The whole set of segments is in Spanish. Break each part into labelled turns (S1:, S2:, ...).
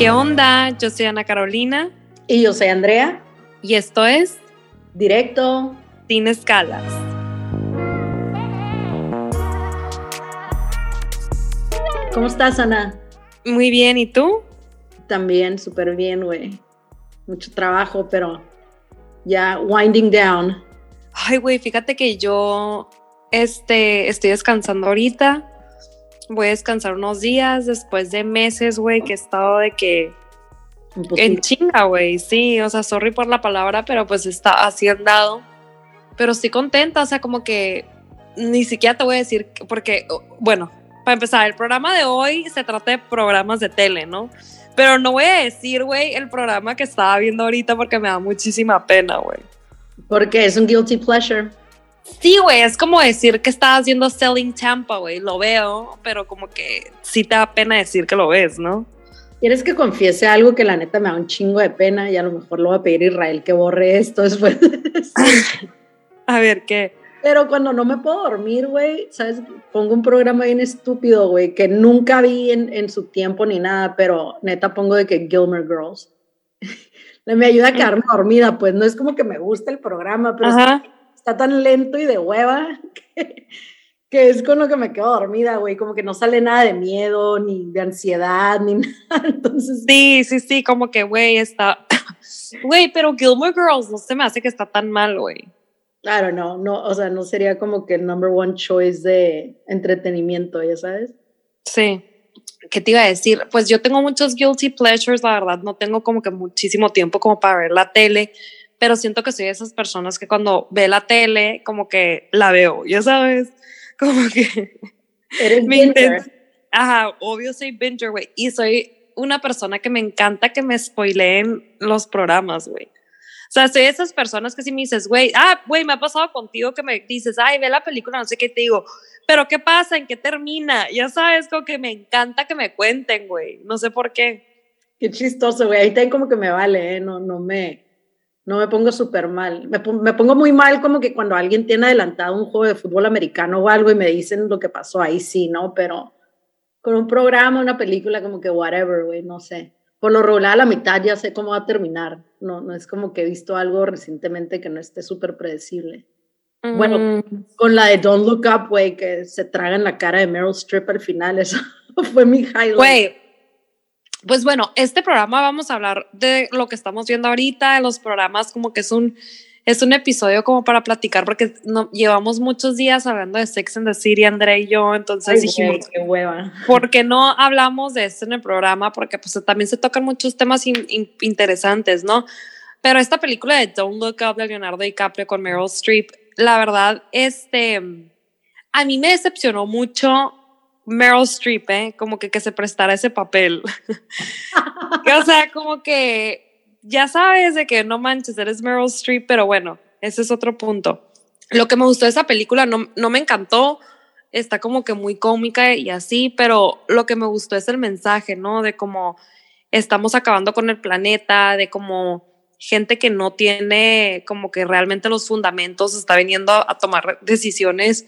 S1: ¿Qué onda? Yo soy Ana Carolina.
S2: Y yo soy Andrea.
S1: Y esto es
S2: Directo.
S1: Sin escalas.
S2: ¿Cómo estás, Ana?
S1: Muy bien, ¿y tú?
S2: También, súper bien, güey. Mucho trabajo, pero ya winding down.
S1: Ay, güey, fíjate que yo este, estoy descansando ahorita. Voy a descansar unos días después de meses, güey, que he estado de que en chinga, güey. Sí, o sea, sorry por la palabra, pero pues está así andado. Pero estoy contenta, o sea, como que ni siquiera te voy a decir, porque, bueno, para empezar, el programa de hoy se trata de programas de tele, ¿no? Pero no voy a decir, güey, el programa que estaba viendo ahorita porque me da muchísima pena, güey.
S2: Porque es un guilty pleasure.
S1: Sí, güey, es como decir que estás haciendo Selling Tampa, güey. Lo veo, pero como que sí te da pena decir que lo ves, ¿no?
S2: ¿Quieres que confiese algo que la neta me da un chingo de pena y a lo mejor lo va a pedir a Israel que borre esto después?
S1: a ver, ¿qué?
S2: Pero cuando no me puedo dormir, güey, ¿sabes? Pongo un programa bien estúpido, güey, que nunca vi en, en, su tiempo ni nada, pero neta pongo de que Gilmer Girls. me ayuda a quedarme dormida, pues no es como que me gusta el programa, pero está, tan lento y de hueva que, que, es con lo que me quedo dormida, güey, como que no sale nada de miedo, ni de ansiedad, ni nada, entonces...
S1: Sí, sí, sí, como que, güey, está... Güey, pero Gilmore Girls no se me hace que está tan mal, güey.
S2: Claro, no, no, o sea, no sería como que el number one choice de entretenimiento, ya sabes.
S1: Sí. ¿Qué te iba a decir? Pues yo tengo muchos guilty pleasures, la verdad, no tengo como que muchísimo tiempo como para ver la tele, pero siento que soy de esas personas que cuando ve la tele, como que la veo, ya sabes, como que...
S2: Eres binger.
S1: Ajá, obvio soy binger, güey, y soy una persona que me encanta que me spoileen los programas, güey. O sea, soy de esas personas que si me dices, güey, ah, güey, me ha pasado contigo que me dices, ay, ve la película, no sé qué, te digo, pero ¿qué pasa? ¿En qué termina? Ya sabes, como que me encanta que me cuenten, güey. No sé por qué.
S2: Qué chistoso, güey. Ahí también como que me vale, ¿eh? No, no me, no me pongo súper mal. Me, me, pongo muy mal como que cuando alguien tiene adelantado un juego de fútbol americano o algo y me dicen lo que pasó, ahí sí, ¿no? Pero con un programa, una película, como que whatever, güey, no sé por lo regular a la mitad ya sé cómo va a terminar. No, no es como que he visto algo recientemente que no esté súper predecible. Bueno, mm. con la de Don't Look Up, güey, que se traga en la cara de Meryl Streep al final, eso fue mi highlight.
S1: Güey, pues bueno, este programa vamos a hablar de lo que estamos viendo ahorita, de los programas como que es un es un episodio como para platicar porque no, llevamos muchos días hablando de Sex and the City, André y yo, entonces dijimos,
S2: qué hueva.
S1: ¿por qué no hablamos de esto en el programa? Porque pues también se tocan muchos temas interesantes, ¿no? Pero esta película de Don't Look Up de Leonardo DiCaprio con Meryl Streep, la verdad, este, a mí me decepcionó mucho Meryl Streep, ¿eh? Como que, que se prestara ese papel. o sea, como que ya sabes de que no manches, eres Meryl Streep, pero bueno, ese es otro punto. Lo que me gustó de esa película no, no me encantó, está como que muy cómica y así, pero lo que me gustó es el mensaje, ¿no? De cómo estamos acabando con el planeta, de cómo gente que no tiene como que realmente los fundamentos está viniendo a, tomar decisiones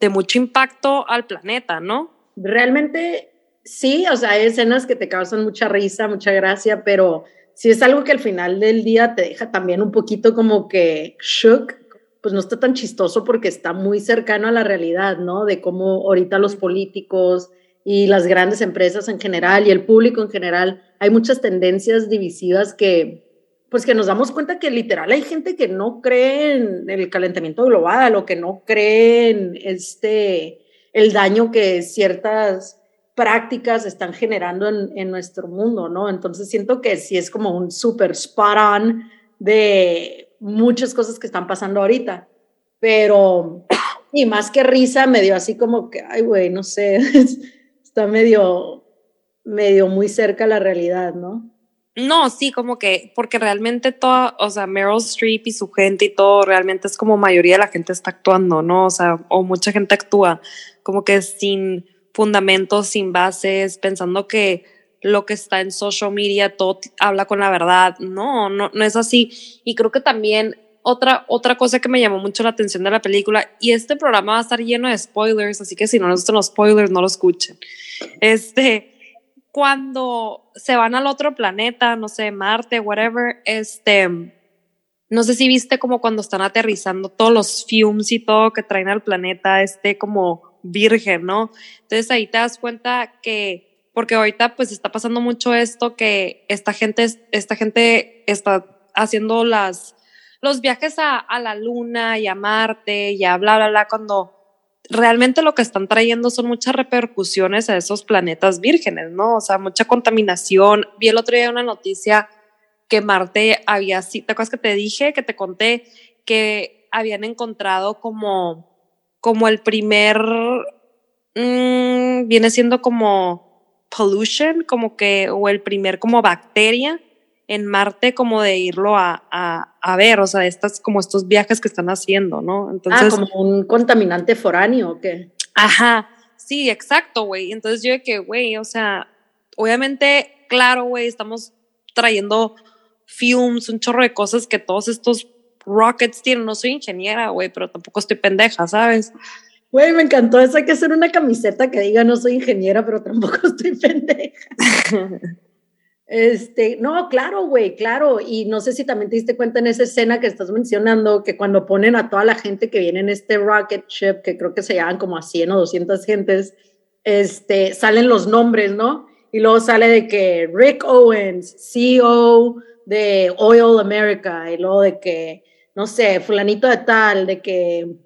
S1: de mucho impacto al planeta, ¿no?
S2: Realmente sí, o sea, hay escenas que te causan mucha risa, mucha gracia, pero si es algo que al final del día te deja también un poquito como que shook, pues no está tan chistoso porque está muy cercano a la realidad, ¿no? De cómo ahorita los políticos y las grandes empresas en general y el público en general, hay muchas tendencias divisivas que pues que nos damos cuenta que literal hay gente que no cree en el calentamiento global o que no cree en este el daño que ciertas prácticas están generando en, nuestro mundo, ¿no? Entonces siento que sí es como un súper spot on de muchas cosas que están pasando ahorita, pero y más que risa me dio así como que, ay, güey, no sé, está medio, medio muy cerca la realidad, ¿no?
S1: No, sí, como que, porque realmente toda, o sea, Meryl Streep y su gente y todo, realmente es como mayoría de la gente está actuando, ¿no? O sea, o mucha gente actúa, como que sin, fundamentos, sin bases, pensando que lo que está en social media todo habla con la verdad. No, no, no es así. Y creo que también otra, otra cosa que me llamó mucho la atención de la película, y este programa va a estar lleno de spoilers, así que si no les gustan los spoilers, no lo escuchen. Este, cuando se van al otro planeta, no sé, Marte, whatever, este, no sé si viste como cuando están aterrizando todos los fumes y todo que traen al planeta, este como virgen, ¿no? Entonces ahí te das cuenta que, porque ahorita pues está pasando mucho esto que esta gente, esta gente está haciendo las, los viajes a, la luna y a Marte y a bla, bla, bla, cuando realmente lo que están trayendo son muchas repercusiones a esos planetas vírgenes, ¿no? O sea, mucha contaminación. Vi el otro día una noticia que Marte había, ¿te acuerdas que te dije, que te conté, que habían encontrado como, como el primer, mmm, viene siendo como pollution, como que, o el primer como bacteria en Marte como de irlo a, a, a, ver, o sea, estas, como estos viajes que están haciendo, ¿no?
S2: Ah,
S1: Entonces,
S2: ah, como un contaminante foráneo, ¿o qué?
S1: Ajá, sí, exacto, güey. Entonces yo de que, güey, o sea, obviamente, claro, güey, estamos trayendo fumes, un chorro de cosas que todos estos rockets tienen. No soy ingeniera, güey, pero tampoco estoy pendeja, ¿sabes?
S2: Güey, me encantó eso. Hay que hacer una camiseta que diga no soy ingeniera, pero tampoco estoy pendeja. Este, no, claro, güey, claro. Y no sé si también te diste cuenta en esa escena que estás mencionando, que cuando ponen a toda la gente que viene en este rocket ship, que creo que se llaman como a 100 o 200 gentes, este, salen los nombres, ¿no? Y luego sale de que Rick Owens, CEO de Oil America, y luego de que, no sé, fulanito de tal, de que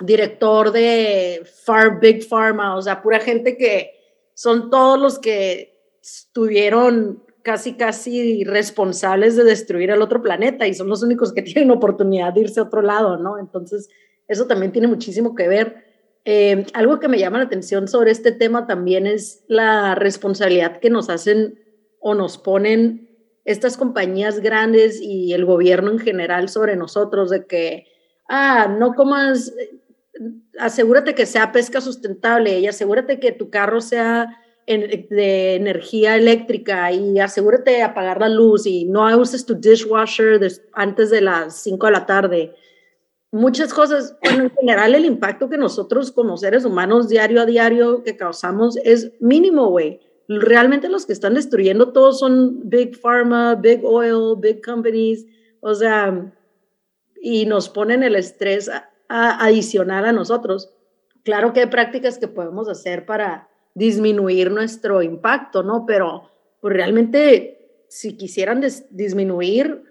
S2: director de Far Big Pharma, o sea, pura gente que son todos los que estuvieron casi, casi responsables de destruir el otro planeta y son los únicos que tienen oportunidad de irse a otro lado, ¿no? Entonces, eso también tiene muchísimo que ver. Eh, algo que me llama la atención sobre este tema también es la responsabilidad que nos hacen o nos ponen estas compañías grandes y el gobierno en general sobre nosotros, de que, ah, no comas, asegúrate que sea pesca sustentable y asegúrate que tu carro sea de energía eléctrica y asegúrate de apagar la luz y no uses tu dishwasher antes de las 5 de la tarde. Muchas cosas, bueno, en general el impacto que nosotros como seres humanos diario a diario que causamos es mínimo, güey. Realmente los que están destruyendo todos son Big Pharma, Big Oil, Big Companies, o sea, y nos ponen el estrés adicional a nosotros. Claro que hay prácticas que podemos hacer para disminuir nuestro impacto, ¿no? Pero pues realmente si quisieran disminuir,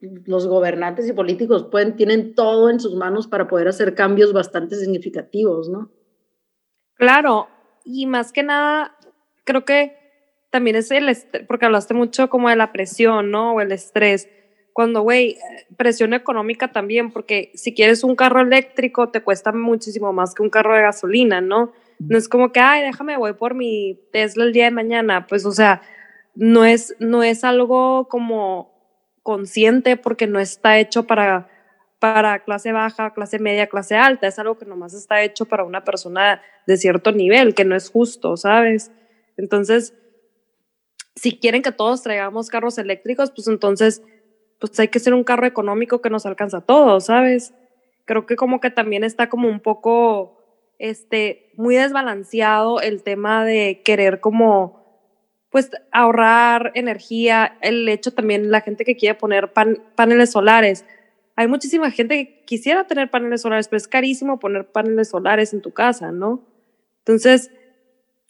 S2: los gobernantes y políticos pueden, tienen todo en sus manos para poder hacer cambios bastante significativos, ¿no?
S1: Claro, y más que nada, creo que también es el, porque hablaste mucho como de la presión, ¿no? O el estrés. Cuando, güey, presión económica también, porque si quieres un carro eléctrico te cuesta muchísimo más que un carro de gasolina, ¿no? No es como que, ay, déjame, voy por mi Tesla el día de mañana. Pues, o sea, no es, no es algo como consciente porque no está hecho para, para clase baja, clase media, clase alta. Es algo que nomás está hecho para una persona de cierto nivel, que no es justo, ¿sabes? Entonces, si quieren que todos traigamos carros eléctricos, pues entonces, pues hay que ser un carro económico que nos alcanza a todos, ¿sabes? Creo que como que también está como un poco este, muy desbalanceado el tema de querer como, pues, ahorrar energía, el hecho también, la gente que quiere poner paneles solares. Hay muchísima gente que quisiera tener paneles solares, pero es carísimo poner paneles solares en tu casa, ¿no? Entonces,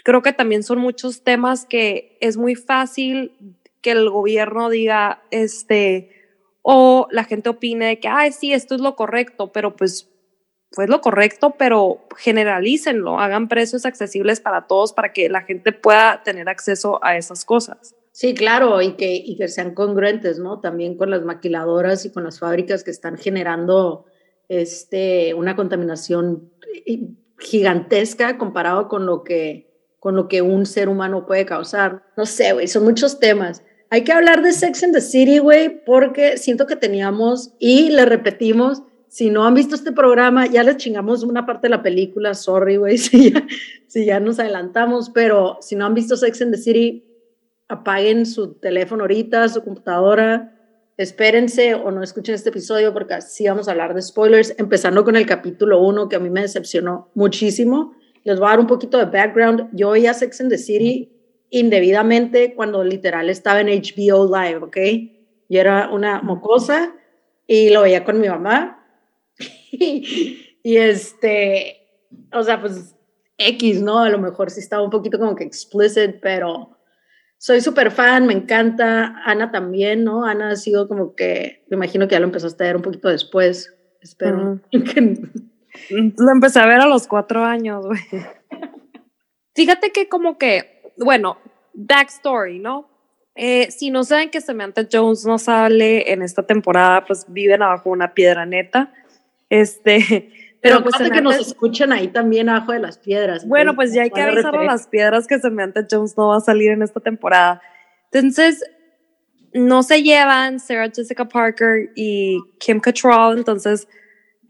S1: creo que también son muchos temas que es muy fácil que el gobierno diga, este, o la gente opine de que, ay, sí, esto es lo correcto, pero pues fue lo correcto, pero generalícenlo, hagan precios accesibles para todos para que la gente pueda tener acceso a esas cosas.
S2: Sí, claro, y que, y que sean congruentes, ¿no? También con las maquiladoras y con las fábricas que están generando este, una contaminación gigantesca comparado con lo que, con lo que un ser humano puede causar. No sé, güey, son muchos temas. Hay que hablar de Sex and the City, güey, porque siento que teníamos, y le repetimos, si no han visto este programa, ya les chingamos una parte de la película, sorry, güey, si ya, si ya nos adelantamos, pero si no han visto Sex and the City, apaguen su teléfono ahorita, su computadora, espérense o no escuchen este episodio porque así vamos a hablar de spoilers, empezando con el capítulo 1 que a mí me decepcionó muchísimo. Les voy a dar un poquito de background. Yo veía Sex and the City indebidamente cuando literal estaba en HBO Live, ¿ok? Yo era una mocosa y lo veía con mi mamá. y, este, o sea, pues X, ¿no? A lo mejor sí estaba un poquito como que explicit, pero soy súper fan, me encanta. Ana también, ¿no? Ana ha sido como que, me imagino que ya lo empezaste a ver un poquito después. Espero
S1: Lo empecé a ver a los cuatro años, güey. Fíjate que como que, bueno, backstory, ¿no? Eh, si no saben que Samantha Jones no sale en esta temporada, pues viven abajo una piedra neta. Este,
S2: pero, pues que nos escuchan ahí también abajo de las piedras.
S1: Bueno, pues ya hay que avisar a las piedras que Samantha Jones no va a salir en esta temporada. Entonces, no se llevan Sarah Jessica Parker y Kim Cattrall, entonces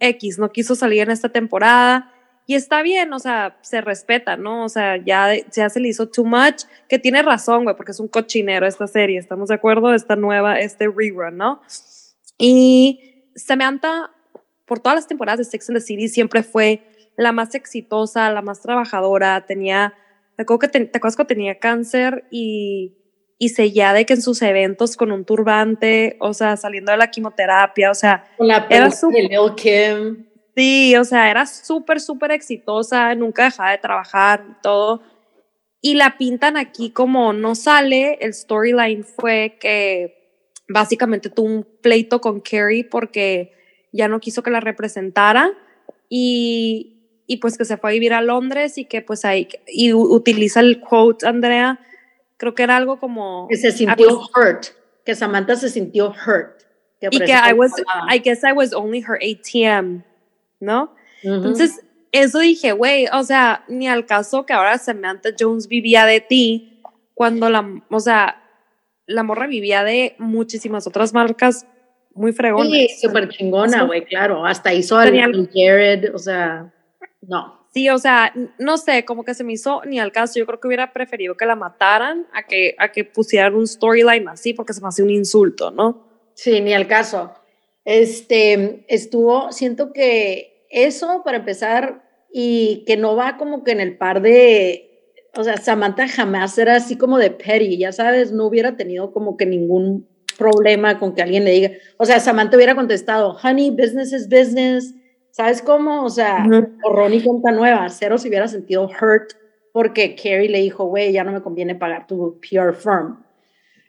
S1: X no quiso salir en esta temporada. Y está bien, o sea, se respeta, ¿no? O sea, ya, ya se le hizo too much, que tiene razón, güey, porque es un cochinero esta serie, ¿estamos de acuerdo? Esta nueva, este rerun, ¿no? Y Samantha, por todas las temporadas de Sex and the City, siempre fue la más exitosa, la más trabajadora, tenía, te acuerdas que tenía cáncer y y seguía de que en sus eventos con un turbante, o sea, saliendo de la quimioterapia, o sea,
S2: la era super, Kim.
S1: Sí, o sea, era súper, súper exitosa, nunca dejaba de trabajar y todo. Y la pintan aquí como no sale, el storyline fue que básicamente tuvo un pleito con Carrie porque ya no quiso que la representara y, y pues que se fue a vivir a Londres y que pues ahí, y utiliza el quote, Andrea, creo que era algo como...
S2: Que se sintió hurt, que Samantha se sintió hurt.
S1: y que I was, I guess I was only her ATM, ¿no? Entonces, eso dije, güey, o sea, ni al caso que ahora Samantha Jones vivía de ti, cuando la, o sea, la morra vivía de muchísimas otras marcas muy fregonas.
S2: Sí, súper chingona, güey, claro. Hasta hizo al Jared, o sea, no.
S1: Sí, o sea, no sé, como que se me hizo ni al caso. Yo creo que hubiera preferido que la mataran a que, a que pusieran un storyline así, porque se me hace un insulto, ¿no?
S2: Sí, ni al caso. Este, estuvo, siento que eso, para empezar, y que no va como que en el par de, o sea, Samantha jamás era así como de petty, ya sabes, no hubiera tenido como que ningún problema con que alguien le diga, o sea, Samantha hubiera contestado, honey, business is business, ¿Sabes cómo? O sea, o Ronnie cuenta nueva, cero se hubiera sentido hurt porque Carrie le dijo, güey, ya no me conviene pagar tu PR firm.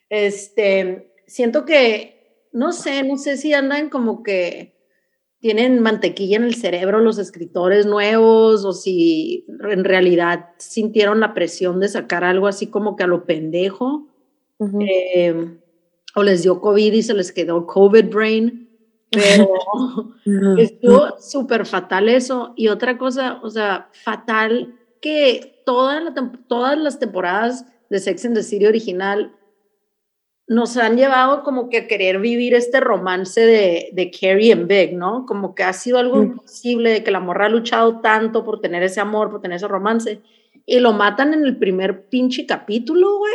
S2: Este, siento que, no sé, no sé si andan como que tienen mantequilla en el cerebro los escritores nuevos o si en realidad sintieron la presión de sacar algo así como que a lo pendejo. Em, o les dio COVID y se les quedó COVID brain pero estuvo súper fatal eso. Y otra cosa, o sea, fatal que todas las temporadas de Sex and the City original nos han llevado como que a querer vivir este romance de, de Carrie and Big, ¿no? Como que ha sido algo imposible, de que la morra ha luchado tanto por tener ese amor, por tener ese romance, y lo matan en el primer pinche capítulo, güey.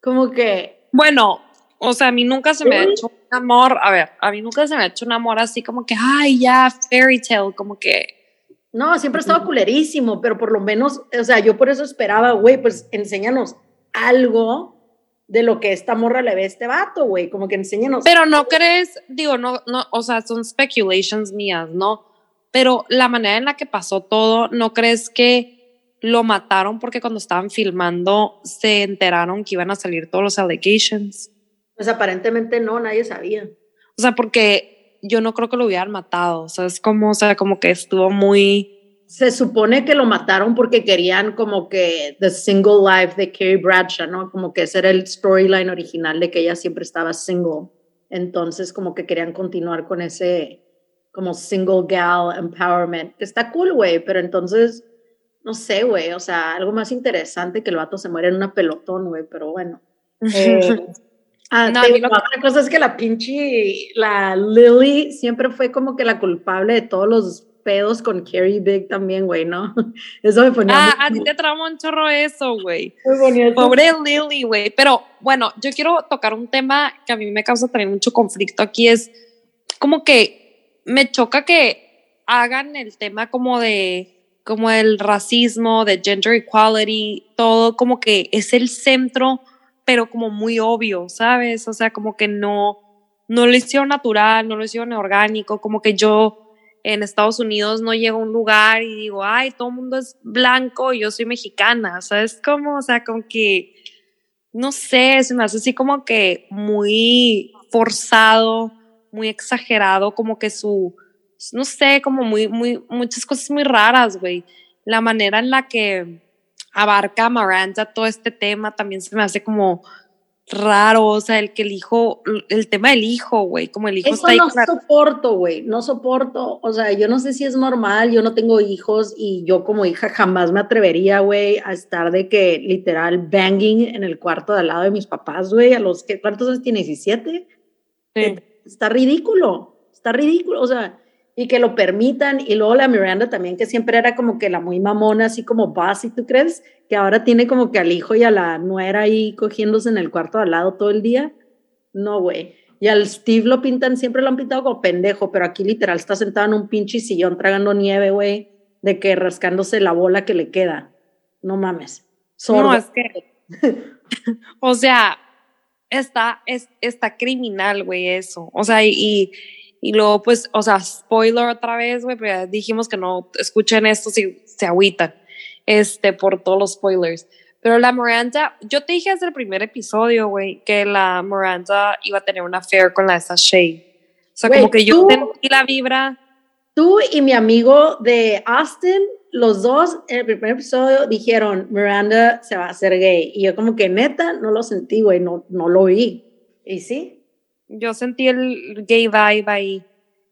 S2: Como que...
S1: Bueno, o sea, a mí nunca se me ha hecho un amor, a ver, a mí nunca se me ha hecho un amor así como que, ay, ya, fairy tale, como que...
S2: No, siempre ha estado culerísimo, pero por lo menos, o sea, yo por eso esperaba, güey, pues enséñanos algo de lo que esta morra le ve a este vato, güey, como que enséñanos.
S1: Pero no crees, digo, no, no, o sea, son speculations mías, ¿no? Pero la manera en la que pasó todo, ¿no crees que lo mataron porque cuando estaban filmando se enteraron que iban a salir todos los allegations?
S2: Pues aparentemente no, nadie sabía.
S1: O sea, porque yo no creo que lo hubieran matado. O sea, es como, o sea, como que estuvo muy.
S2: Se supone que lo mataron porque querían como que the single life de Carrie Bradshaw, ¿no? Como que ese era el storyline original de que ella siempre estaba single. Entonces, como que querían continuar con ese como single gal empowerment. Está cool, güey, pero entonces, no sé, güey, o sea, algo más interesante que el vato se muere en una pelotón, güey, pero bueno. Eh, Ah, no, otra cosa es que la pinche, la Lily siempre fue como que la culpable de todos los pedos con Carrie Big también, güey, ¿no? Eso me ponía.
S1: Ah, a ti te trauma un chorro eso, güey. Pobre Lily, güey. Pero bueno, yo quiero tocar un tema que a mí me causa también mucho conflicto aquí. Es como que me choca que hagan el tema como de como el racismo, de gender equality, todo como que es el centro, pero como muy obvio, ¿sabes? O sea, como que no, no lo hicieron natural, no lo hicieron orgánico, como que yo en Estados Unidos no llego a un lugar y digo, ay, todo el mundo es blanco y yo soy mexicana, ¿sabes? Como, o sea, como que, no sé, se me hace así como que muy forzado, muy exagerado, como que su, no sé, como muy, muy, muchas cosas muy raras, güey. La manera en la que abarca Miranda todo este tema también se me hace como raro, o sea, el que el hijo, el tema del hijo, güey, como el hijo
S2: Eso no soporto, güey, no soporto, o sea, yo no sé si es normal, yo no tengo hijos y yo como hija jamás me atrevería, güey, a estar de que literal banging en el cuarto de al lado de mis papás, güey, a los que, ¿cuántos años tiene? ¿17? Sí. Está ridículo, está ridículo, o sea, y que lo permitan. Y luego la Miranda también, que siempre era como que la muy mamona, así como boss, tú crees? Que ahora tiene como que al hijo y a la nuera ahí cogiéndose en el cuarto al lado todo el día. No, güey. Y al Steve lo pintan, siempre lo han pintado como pendejo, pero aquí literal está sentado en un pinche sillón tragando nieve, güey, de que rascándose la bola que le queda. No mames.
S1: No, es que. o sea, está, es, está criminal, güey, eso. O sea, y y luego, pues, o sea, spoiler otra vez, güey, pero ya dijimos que no escuchen esto si se agüitan, este, por todos los spoilers. Pero la Miranda, yo te dije desde el primer episodio, güey, que la Miranda iba a tener una affair con la esa Shay. O sea, como que yo sentí la vibra.
S2: Tú y mi amigo de Austin, los dos en el primer episodio dijeron, Miranda se va a hacer gay. Y yo como que neta, no lo sentí, güey, no, no lo vi. ¿Y sí?
S1: Yo sentí el gay vibe ahí.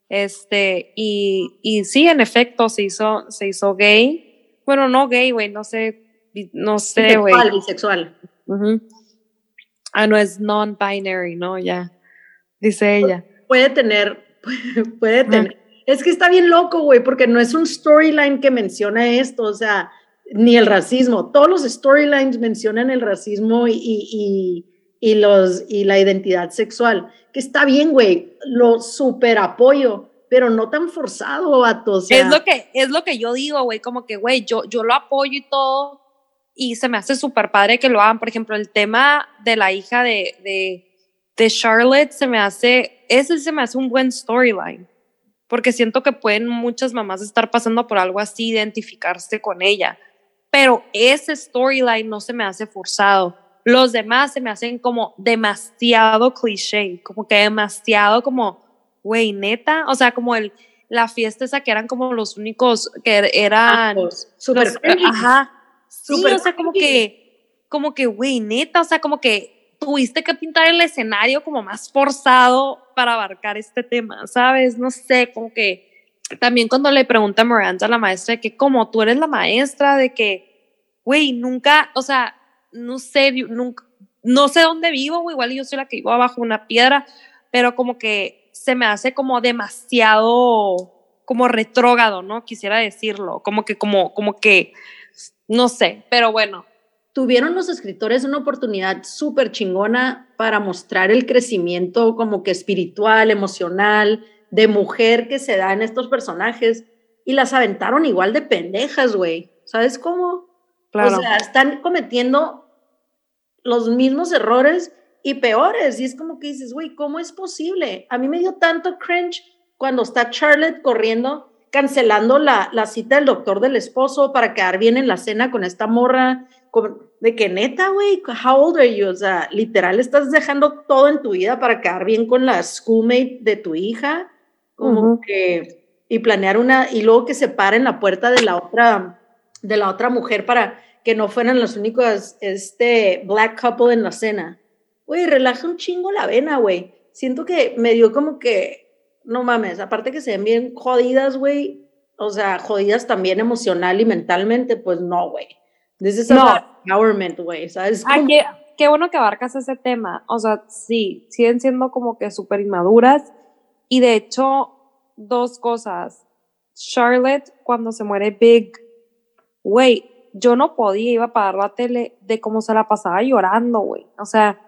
S1: Este, y, y sí, en efecto, se hizo, se hizo gay. Bueno, no gay, güey, no sé, no sé, güey.
S2: Bisexual,
S1: bisexual. Ah, no, es non-binary, ¿no? Ya, dice ella.
S2: Puede tener, puede, tener. Es que está bien loco, güey, porque no es un storyline que menciona esto, o sea, ni el racismo. Todos los storylines mencionan el racismo y, y, y, los, y la identidad sexual que está bien, güey, lo super apoyo, pero no tan forzado, vato. O
S1: es lo que, es lo que yo digo, güey, como que, güey, yo, yo lo apoyo y todo, y se me hace súper padre que lo hagan. Por ejemplo, el tema de la hija de, de, de Charlotte se me hace, ese se me hace un buen storyline, porque siento que pueden muchas mamás estar pasando por algo así, identificarse con ella, pero ese storyline no se me hace forzado los demás se me hacen como demasiado cliché, como que demasiado como, güey, neta, o sea, como el, la fiesta esa que eran como los únicos que eran...
S2: super
S1: Ajá. Sí, o sea, como que, como que, güey, neta, o sea, como que tuviste que pintar el escenario como más forzado para abarcar este tema, ¿sabes? No sé, como que también cuando le pregunta a Miranda, la maestra, de que como tú eres la maestra, de que, güey, nunca, o sea, no sé, nunca, no sé dónde vivo, igual yo soy la que vivo abajo una piedra, pero como que se me hace como demasiado como retrógado, ¿no? Quisiera decirlo, como que, como, como que, no sé, pero bueno.
S2: Tuvieron los escritores una oportunidad súper chingona para mostrar el crecimiento como que espiritual, emocional, de mujer que se da en estos personajes y las aventaron igual de pendejas, güey. ¿Sabes cómo? O sea, están cometiendo los mismos errores y peores. Y es como que dices, güey, ¿cómo es posible? A mí me dio tanto cringe cuando está Charlotte corriendo, cancelando la, la cita del doctor del esposo para quedar bien en la cena con esta morra. de que neta, güey, how old are you? O sea, literal, estás dejando todo en tu vida para quedar bien con la schoolmate de tu hija. Como que, y planear una, y luego que se para en la puerta de la otra de la otra mujer para que no fueran los únicos este, black couple en la cena. Güey, relaja un chingo la vena, güey. Siento que me dio como que, no mames, aparte que se ven bien jodidas, güey. O sea, jodidas también emocional y mentalmente, pues no, güey. This is no. empowerment, güey, ¿sabes?
S1: Ah, qué, qué, bueno que abarcas ese tema. O sea, sí, siguen siendo como que súper inmaduras. Y de hecho, dos cosas. Charlotte, cuando se muere Big, güey, yo no podía, iba a pagar la tele de cómo se la pasaba llorando, güey. O sea,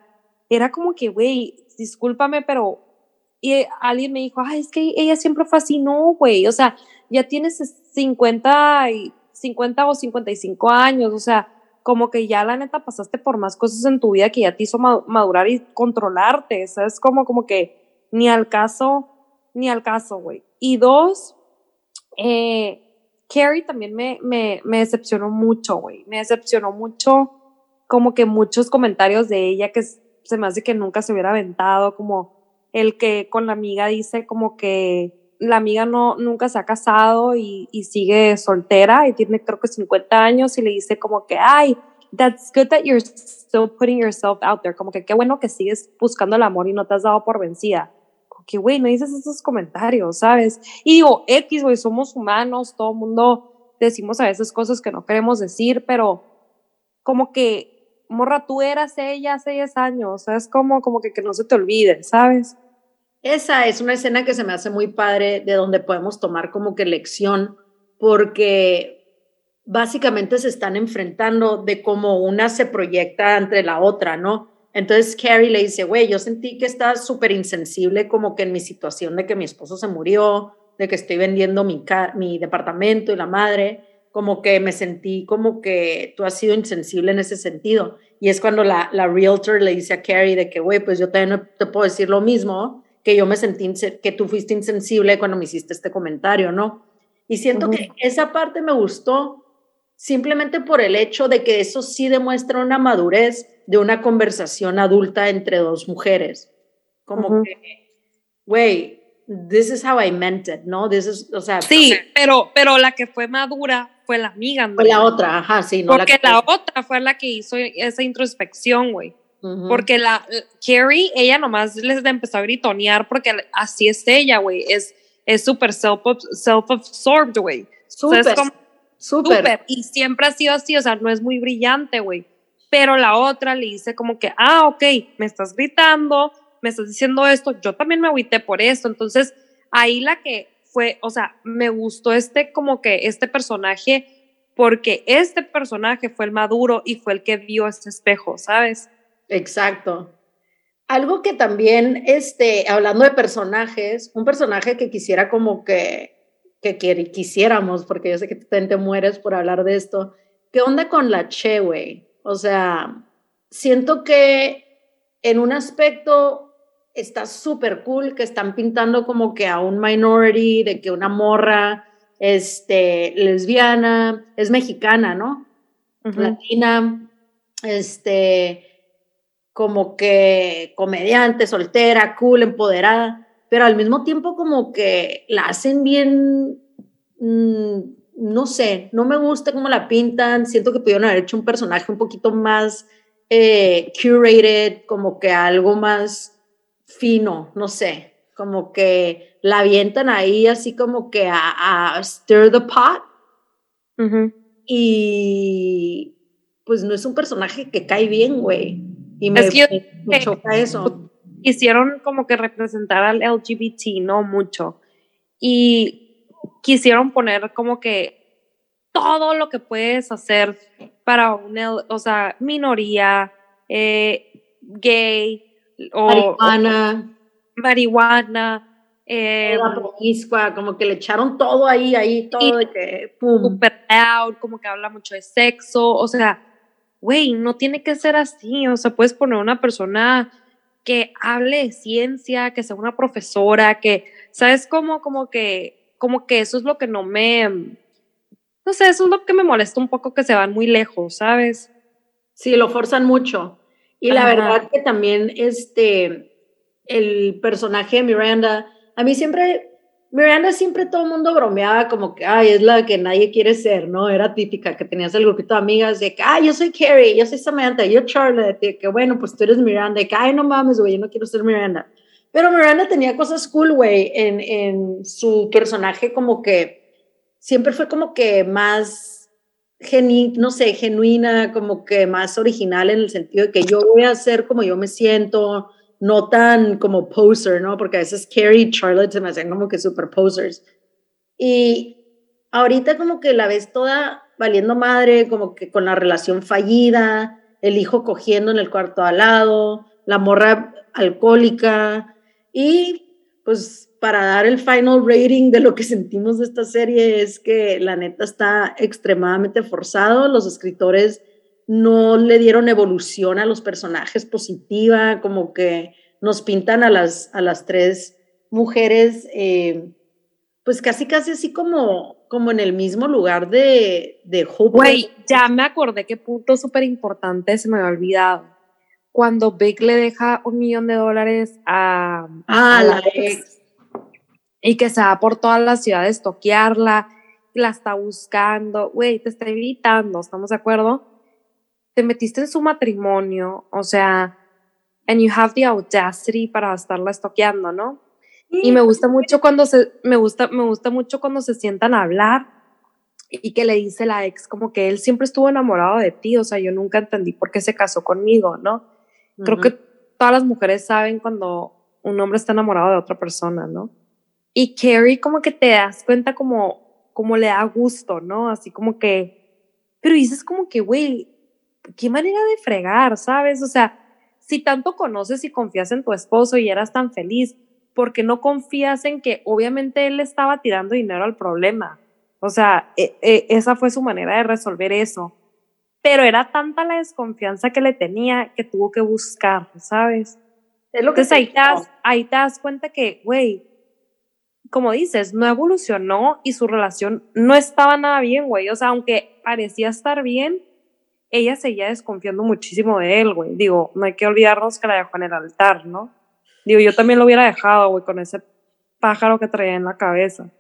S1: era como que, güey, discúlpame, pero... Y alguien me dijo, ay, es que ella siempre fue así, no, güey. O sea, ya tienes 50 y 50 o 55 años, o sea, como que ya la neta pasaste por más cosas en tu vida que ya te hizo madurar y controlarte, ¿sabes? Como, como que ni al caso, ni al caso, güey. Y dos, eh, Carrie también me, me, me decepcionó mucho, güey. Me decepcionó mucho como que muchos comentarios de ella que se me hace que nunca se hubiera aventado, como el que con la amiga dice como que la amiga no, nunca se ha casado y, y, sigue soltera y tiene creo que 50 años y le dice como que, ay, that's good that you're still putting yourself out there, como que qué bueno que sigues buscando el amor y no te has dado por vencida. Que, güey, no dices esos comentarios, ¿sabes? Y digo, X, güey, somos humanos, todo mundo decimos a veces cosas que no queremos decir, pero como que, morra, tú eras ella hace 10 años, ¿sabes? Como, como que, que no se te olvide, ¿sabes?
S2: Esa es una escena que se me hace muy padre, de donde podemos tomar como que lección, porque básicamente se están enfrentando de cómo una se proyecta entre la otra, ¿no? Entonces Carrie le dice, güey, yo sentí que estás súper insensible como que en mi situación de que mi esposo se murió, de que estoy vendiendo mi, mi departamento y la madre, como que me sentí como que tú has sido insensible en ese sentido. Y es cuando la, la realtor le dice a Carrie de que, güey, pues yo también no te puedo decir lo mismo, que yo me sentí, que tú fuiste insensible cuando me hiciste este comentario, ¿no? Y siento que esa parte me gustó simplemente por el hecho de que eso sí demuestra una madurez de una conversación adulta entre dos mujeres. Como que, güey, this is how I meant it, ¿no? This is, o sea,
S1: sí, pero, pero la que fue madura fue la amiga.
S2: Fue la otra, ajá, sí.
S1: No Porque la, la otra fue la que hizo esa introspección, güey. Porque la Carrie, ella nomás les empezó a gritonear porque así es ella, güey. Es súper self-absorbed, güey. Súper. Súper. Y siempre ha sido así, o sea, no es muy brillante, güey. Pero la otra le dice como que, ah, ok, me estás gritando, me estás diciendo esto, yo también me agüité por esto. Entonces, ahí la que fue, o sea, me gustó este como que este personaje porque este personaje fue el maduro y fue el que vio este espejo, ¿sabes?
S2: Exacto. Algo que también, este, hablando de personajes, un personaje que quisiera como que, que quisiéramos, porque yo sé que te, te mueres por hablar de esto, ¿qué onda con la Che, güey? O sea, siento que en un aspecto está súper cool que están pintando como que a un minority, de que una morra, este, lesbiana, es mexicana, ¿no? Latina, este, como que comediante, soltera, cool, empoderada, pero al mismo tiempo como que la hacen bien, mm, no sé, no me gusta cómo la pintan, siento que pudieron haber hecho un personaje un poquito más eh, curated, como que algo más fino, no sé, como que la avientan ahí así como que a, stir the pot. Y pues no es un personaje que cae bien, güey. Y me, choca eso.
S1: Quisieron como que representar al LGBT, no mucho. Y quisieron poner como que todo lo que puedes hacer para una, o sea, minoría, eh, gay, o
S2: marihuana.
S1: marihuana. Eh,
S2: como que le echaron todo ahí, ahí, todo de que, pum.
S1: Super out, como que habla mucho de sexo, o sea, güey, no tiene que ser así, o sea, puedes poner una persona que hable de ciencia, que sea una profesora, que, ¿sabes cómo? Como que, como que eso es lo que no me, no sé, eso es lo que me molesta un poco que se van muy lejos, ¿sabes?
S2: Sí, lo forzan mucho. Y la verdad que también, este, el personaje de Miranda, a mí siempre Miranda siempre todo el mundo bromeaba como que, ay, es la que nadie quiere ser, ¿no? Era típica, que tenías el grupito de amigas de que, ay, yo soy Carrie, yo soy Samantha, yo Charlotte, que bueno, pues tú eres Miranda, y que, ay, no mames, güey, yo no quiero ser Miranda. Pero Miranda tenía cosas cool, güey, en, en su personaje como que siempre fue como que más, geni, no sé, genuina, como que más original en el sentido de que yo voy a ser como yo me siento, no tan como poser, ¿no? Porque a veces Carrie y Charlotte se me hacen como que super posers. Y ahorita como que la ves toda valiendo madre, como que con la relación fallida, el hijo cogiendo en el cuarto al lado, la morra alcohólica y pues para dar el final rating de lo que sentimos de esta serie es que la neta está extremadamente forzado. Los escritores no le dieron evolución a los personajes positiva, como que nos pintan a las, a las tres mujeres, eh, pues casi, casi así como, como en el mismo lugar de, de Hope.
S1: Güey, ya me acordé qué punto súper importante se me había olvidado. Cuando Big le deja un millón de dólares a,
S2: ah, la ex
S1: y que se va por toda la ciudad a estoquearla, la está buscando, güey, te está evitando, ¿estamos de acuerdo? Te metiste en su matrimonio, o sea, and you have the audacity para estarla estoqueando, ¿no? Y me gusta mucho cuando se, me gusta, me gusta mucho cuando se sientan a hablar y que le dice la ex como que él siempre estuvo enamorado de ti, o sea, yo nunca entendí por qué se casó conmigo, ¿no? Creo que todas las mujeres saben cuando un hombre está enamorado de otra persona, ¿no? Y Carrie como que te das cuenta como, como le da gusto, ¿no? Así como que, pero dices como que, güey, qué manera de fregar, ¿sabes? O sea, si tanto conoces y confías en tu esposo y eras tan feliz, ¿por qué no confías en que obviamente él estaba tirando dinero al problema? O sea, e, e, esa fue su manera de resolver eso. Pero era tanta la desconfianza que le tenía que tuvo que buscar, ¿sabes? Es lo que Entonces ahí te, das, ahí te das cuenta que, güey, como dices, no evolucionó y su relación no estaba nada bien, güey. O sea, aunque parecía estar bien, ella seguía desconfiando muchísimo de él, güey. Digo, no hay que olvidarnos que la dejó en el altar, ¿no? Digo, yo también lo hubiera dejado, güey, con ese pájaro que traía en la cabeza.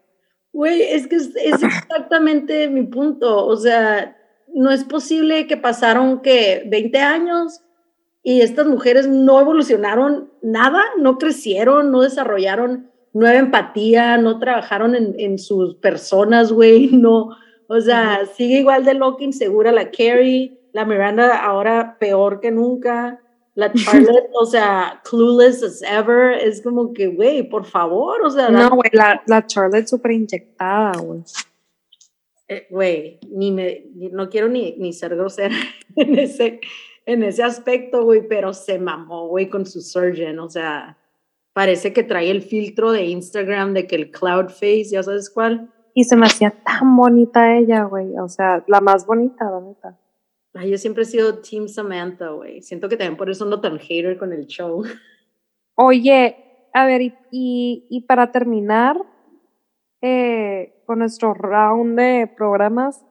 S2: Güey, es que es, exactamente mi punto. O sea, no es posible que pasaron, que 20 años y estas mujeres no evolucionaron nada, no crecieron, no desarrollaron nueva empatía, no trabajaron en, en sus personas, güey, no, o sea, sigue igual de loca, insegura la Carrie, la Miranda ahora peor que nunca, la Charlotte, o sea, clueless as ever, es como que, güey, por favor, o sea.
S1: No, güey, la, la, Charlotte súper inyectada, güey.
S2: Eh, güey, ni me, no quiero ni, ni ser grosera en ese, en ese aspecto, güey, pero se mamó, güey, con su surgeon, o sea, parece que trae el filtro de Instagram de que el cloud face, ya sabes cuál.
S1: Y se me hacía tan bonita ella, güey. O sea, la más bonita, la neta.
S2: Ay, yo siempre he sido Team Samantha, güey. Siento que también por eso no tan hater con el show.
S1: Oye, a ver, y, y, para terminar eh, con nuestro round de programas,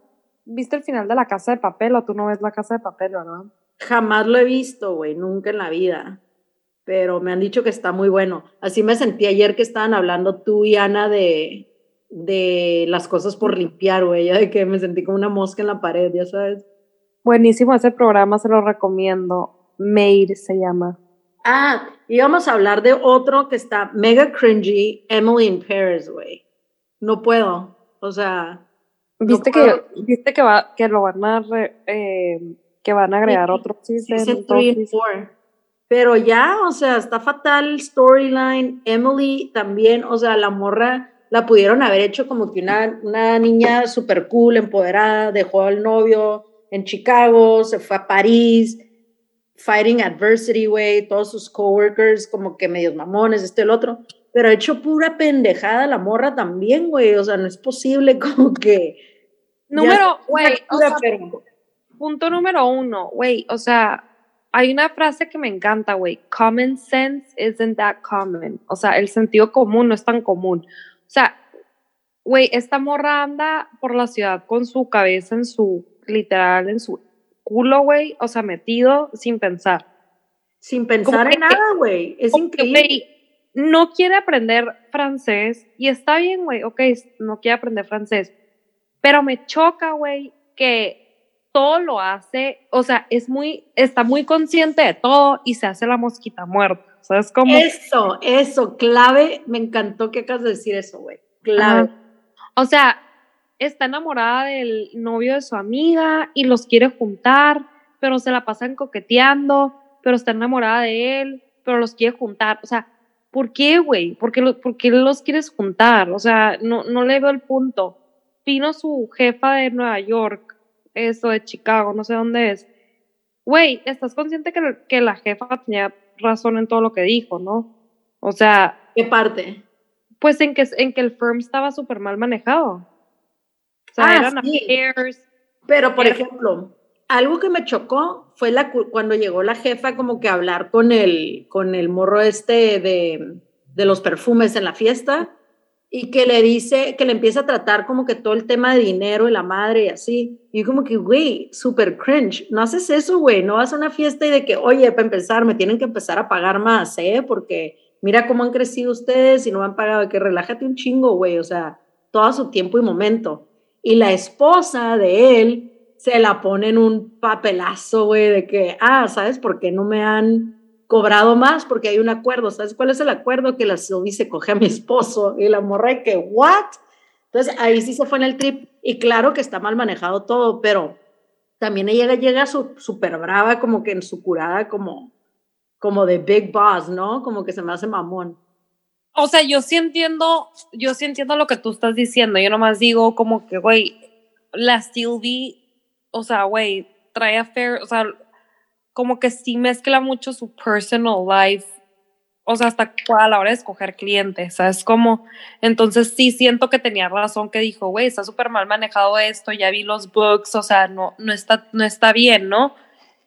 S1: ¿viste el final de La Casa de Papel o tú no ves La Casa de Papel, verdad?
S2: Jamás lo he visto, güey, nunca en la vida pero me han dicho que está muy bueno. Así me sentí ayer que estaban hablando tú y Ana de, de las cosas por limpiar, güey, de que me sentí como una mosca en la pared, ya sabes.
S1: Buenísimo ese programa, se lo recomiendo. Made se llama.
S2: Ah, íbamos a hablar de otro que está mega cringy, Emily in Paris, güey. No puedo, o sea.
S1: ¿Viste, que, ¿viste que, va, que lo van a, eh, que van a agregar otro season? Season 3 y 4
S2: pero ya, o sea, está fatal storyline. Emily también, o sea, la morra la pudieron haber hecho como que una, una niña súper cool, empoderada, dejó al novio en Chicago, se fue a París, fighting adversity, güey, todos sus coworkers como que medios mamones, este y el otro. Pero ha hecho pura pendejada la morra también, güey. O sea, no es posible como que.
S1: Número, güey. punto número uno, güey. O sea, hay una frase que me encanta, güey. Common sense isn't that common. O sea, el sentido común no es tan común. O sea, güey, esta morra anda por la ciudad con su cabeza en su, literal, en su culo, güey. O sea, metido sin pensar.
S2: Sin pensar en nada, güey. Es increíble.
S1: No quiere aprender francés y está bien, güey. Ok, no quiere aprender francés. Pero me choca, güey, que todo lo hace, o sea, es muy, está muy consciente de todo y se hace la mosquita muerta. ¿Sabes cómo?
S2: Eso, eso, clave. Me encantó que acabas de decir eso, güey. Clave.
S1: O sea, está enamorada del novio de su amiga y los quiere juntar, pero se la pasan coqueteando, pero está enamorada de él, pero los quiere juntar. O sea, ¿por qué, güey? ¿Por qué, ¿Por qué los quieres juntar? O sea, no, no le veo el punto. Vino su jefa de Nueva York eso de Chicago, no sé dónde es. Güey, ¿estás consciente que, que la jefa tenía razón en todo lo que dijo, no? O sea...
S2: ¿Qué parte?
S1: Pues en que, en que el firm estaba súper mal manejado. O sea,
S2: Ah,
S1: eran
S2: sí.
S1: affairs.
S2: Pero, por ejemplo, algo que me chocó fue la, cu- cuando llegó la jefa como que a hablar con el, con el morro este de, de los perfumes en la fiesta y que le dice, que le empieza a tratar como que todo el tema de dinero y la madre y así. Y como que, güey, súper cringe. No haces eso, güey. No vas a una fiesta y de que, oye, para empezar, me tienen que empezar a pagar más, ¿eh? Porque mira cómo han crecido ustedes y no me han pagado. Que relájate un chingo, güey. O sea, todo su tiempo y momento. Y la esposa de él se la pone en un papelazo, güey, de que, ah, ¿sabes por qué no me han cobrado más? Porque hay un acuerdo. ¿Sabes cuál es el acuerdo? Que la Sylvie se coge a mi esposo y la morra que, ¿what? Entonces ahí sí se fue en el trip. Y claro que está mal manejado todo, pero también ella llega súper brava, como que en su curada, como, como de Big Boss, ¿no? Como que se me hace mamón.
S1: O sea, yo sí entiendo, yo sí entiendo lo que tú estás diciendo. Yo nomás digo como que, güey, la Sylvie, o sea, güey, trae affair, o sea, como que sí mezcla mucho su personal life, o sea, hasta a la hora de escoger clientes, ¿sabes? Como, entonces sí siento que tenía razón que dijo, güey, está súper mal manejado esto, ya vi los books, o sea, no, no está, no está bien, ¿no?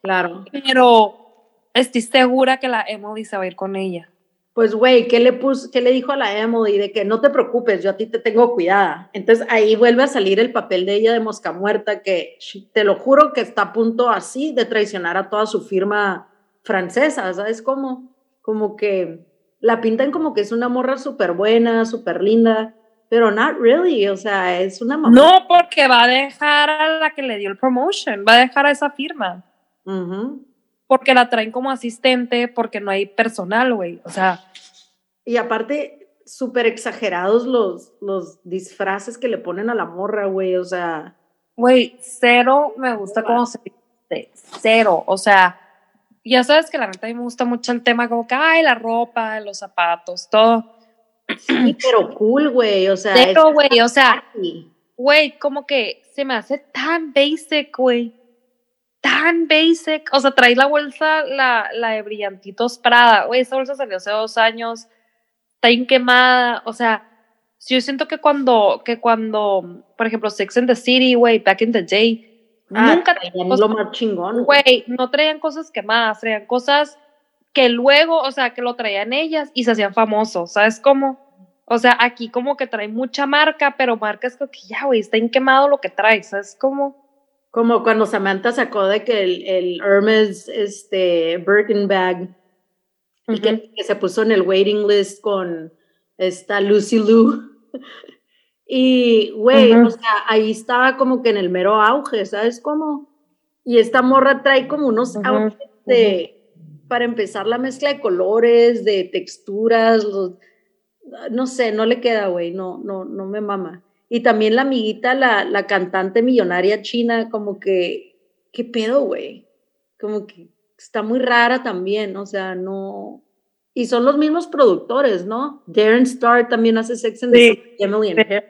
S2: Claro.
S1: Pero estoy segura que la Emily se va a ir con ella.
S2: Pues, güey, ¿qué le puso, qué le dijo a la Emily de que no te preocupes, yo a ti te tengo cuidada? Entonces ahí vuelve a salir el papel de ella de mosca muerta, que te lo juro que está a punto así de traicionar a toda su firma francesa, ¿sabes cómo? Como que la pintan como que es una morra súper buena, súper linda, pero not really, o sea, es una mamá.
S1: No, porque va a dejar a la que le dio el promotion, va a dejar a esa firma.
S2: Ujú.
S1: Porque la traen como asistente, porque no hay personal, güey. O sea,
S2: Y aparte, súper exagerados los, los disfraces que le ponen a la morra, güey, o sea...
S1: güey, cero me gusta cómo se viste. Cero. O sea, ya sabes que la neta a mí me gusta mucho el tema como que, ay, la ropa, los zapatos, todo.
S2: Sí, pero cool, güey, o sea...
S1: Cero, güey, o sea, güey, como que se me hace tan basic, güey. Tan basic. O sea, traes la bolsa, la, la de brillantitos Prada. Güey, esa bolsa salió hace dos años. Está bien quemada. O sea, yo siento que cuando, que cuando, por ejemplo, Sex and the City, güey, back in the day,
S2: Ah,
S1: nunca
S2: traían lo más chingón, güey.
S1: No traían cosas quemadas, traían cosas que luego, o sea, que lo traían ellas y se hacían famosos, ¿sabes cómo? O sea, aquí como que trae mucha marca, pero marcas como que ya, güey, está quemado lo que traes, ¿sabes cómo?
S2: Como cuando Samantha sacó de que el, el Hermes, este, Birkin bag, y que, que se puso en el waiting list con esta Lucy Lou. Y, güey, o sea, ahí estaba como que en el mero auge, ¿sabes cómo? Y esta morra trae como unos outfits de, para empezar, la mezcla de colores, de texturas, los, no sé, no le queda, güey, no, no, no me mama. Y también la amiguita, la, la cantante millonaria china, como que, ¿qué pedo, güey? Como que está muy rara también, o sea, no. Y son los mismos productores, ¿no? Darren Star también hace Sex and the
S1: Sí. Sí.
S2: Paris.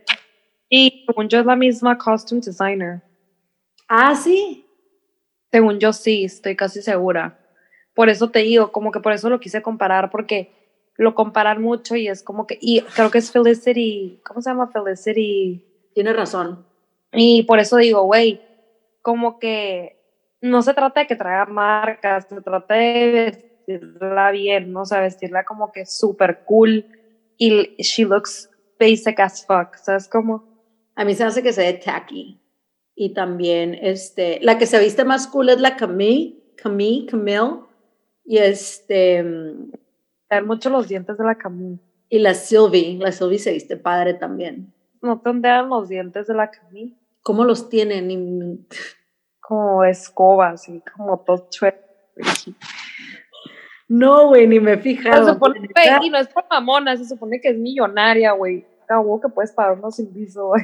S1: Y según yo es la misma costume designer.
S2: Ah, sí.
S1: Según yo sí, estoy casi segura. Por eso te digo, como que por eso lo quise comparar, porque lo comparan mucho y es como que, y creo que es Felicity, ¿cómo se llama Felicity?
S2: Tiene razón.
S1: Y por eso digo, güey, como que no se trata de que traiga marcas, se trata de vestirla bien, ¿no? O sea, vestirla como que súper cool y she looks basic as fuck, ¿sabes cómo?
S2: A mí se hace que se ve tacky. Y también, este, la que se viste más cool es la Camille, Camille, Camille. Y este,
S1: Ver mucho los dientes de la Camille.
S2: y la Sylvie. La Sylvie se viste padre también.
S1: ¿No te ondean los dientes de la Camille?
S2: ¿Cómo los tienen? Y-
S1: Como escobas y como todo chueco.
S2: No, güey, ni me he
S1: Se
S2: fijado.
S1: supone, güey, y no es por mamona, se supone que es millonaria, güey. Acabó que puedes pagar unos sin piso, güey.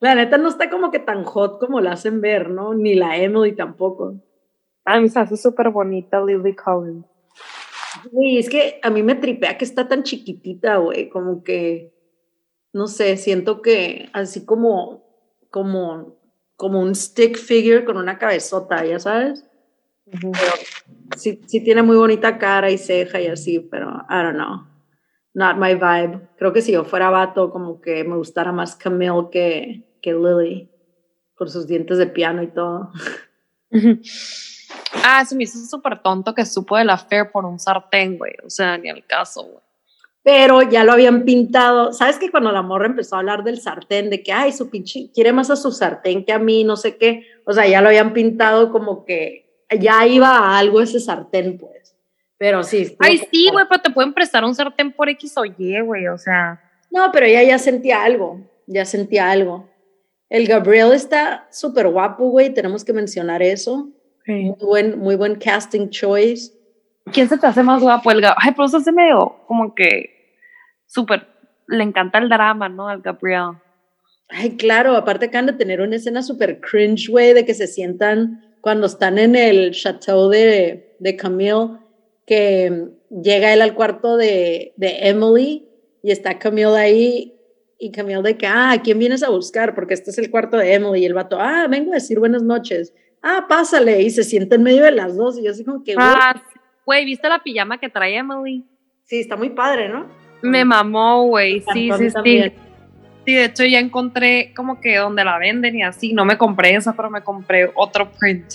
S2: La neta no está como que tan hot como la hacen ver, ¿no? Ni la Emily tampoco.
S1: A mí se hace súper bonita Lily Collins.
S2: Güey, es que a mí me tripea que está tan chiquitita, güey, como que, no sé, siento que así como, como, como un stick figure con una cabezota, ya sabes. Sí, sí tiene muy bonita cara y ceja y así, pero I don't know. not my vibe. Creo que si yo fuera vato, como que me gustara más Camille que, que Lily, por sus dientes de piano y todo.
S1: Ah, se me hizo súper tonto que supo de la Fair por un sartén, güey. O sea, ni al caso, güey.
S2: Pero ya lo habían pintado. ¿Sabes que cuando la morra empezó a hablar del sartén, de que, ay, su pinche, quiere más a su sartén que a mí, no sé qué? O sea, ya lo habían pintado como que ya iba a algo ese sartén, pues. Pero sí.
S1: Ay, sí, güey, pero te pueden prestar un sartén por X o Y, güey, o sea.
S2: No, pero ella ya sentía algo, ya sentía algo. El Gabriel está súper guapo, güey, tenemos que mencionar eso. Muy, buen, muy buen casting choice.
S1: ¿Quién se te hace más guapo? El. Ay, pero eso se medio como que súper. Le encanta el drama, ¿no? Al Gabriel.
S2: Ay, claro, aparte acaban de tener una escena súper cringe, güey, de que se sientan cuando están en el chateau de, de Camille, que llega él al cuarto de, de Emily y está Camille ahí y Camille de que, ah, ¿quién vienes a buscar? Porque este es el cuarto de Emily y el vato, ah, vengo a decir buenas noches. Ah, pásale y se sienta en medio de las dos y yo así como que...
S1: Ah, güey, ¿viste la pijama que trae Emily?
S2: Sí, está muy padre, ¿no?
S1: Me mamó, güey, sí, sí, sí. Sí, de hecho ya encontré como que donde la venden y así. No me compré esa, pero me compré otro print.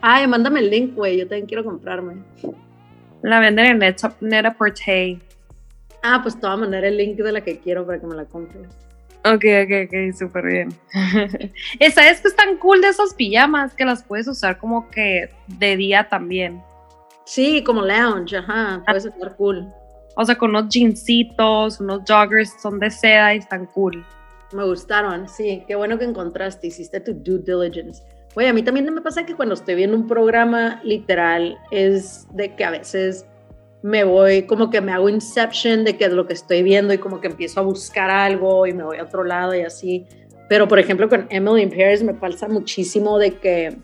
S2: Ay, mándame el link, güey. Yo también quiero comprarme.
S1: La venden en Net Porte.
S2: Ah, pues te voy a mandar el link de la que quiero para que me la compre.
S1: Ok, ok, ok, súper bien. Esa es que están cool de esas pijamas que las puedes usar como que de día también.
S2: Sí, como lounge, ajá, puedes estar cool.
S1: O sea, con unos jeansitos, unos joggers, son de seda y están cool.
S2: Me gustaron, sí. Qué bueno que encontraste, hiciste tu due diligence. Oye, a mí también me pasa que cuando estoy viendo un programa literal es de que a veces me voy, como que me hago inception de que es lo que estoy viendo y como que empiezo a buscar algo y me voy a otro lado y así. Pero por ejemplo con Emily in Paris me pasa muchísimo de que,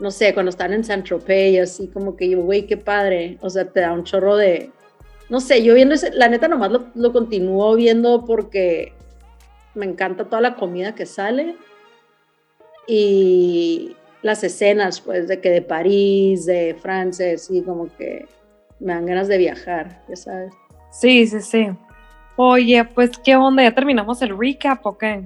S2: no sé, cuando están en Saint Tropez y así como que yo, güey, qué padre. O sea, te da un chorro de, no sé, yo viendo ese, la neta nomás lo, lo continúo viendo porque me encanta toda la comida que sale y las escenas, pues, de que de París, de Francia, así como que me dan ganas de viajar, ya sabes.
S1: Sí, sí, sí. Oye, pues, ¿qué onda? ¿Ya terminamos el recap o qué?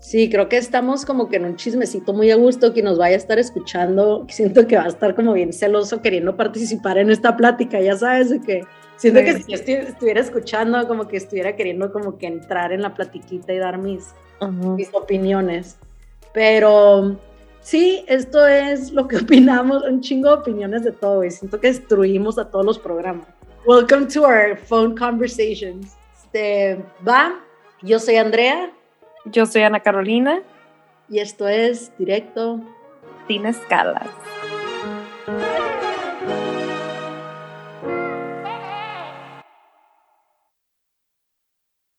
S2: Sí, creo que estamos como que en un chismecito muy a gusto, que nos vaya a estar escuchando, siento que va a estar como bien celoso queriendo participar en esta plática, ya sabes, de que Siento que si yo estuviera escuchando, como que estuviera queriendo como que entrar en la platiquita y dar mis, mis opiniones. Pero sí, esto es lo que opinamos, un chingo de opiniones de todo, y siento que destruimos a todos los programas. Welcome to our phone conversations. Este, va, yo soy Andrea.
S1: Yo soy Ana Carolina.
S2: Y esto es Directo.
S1: Sin escalas.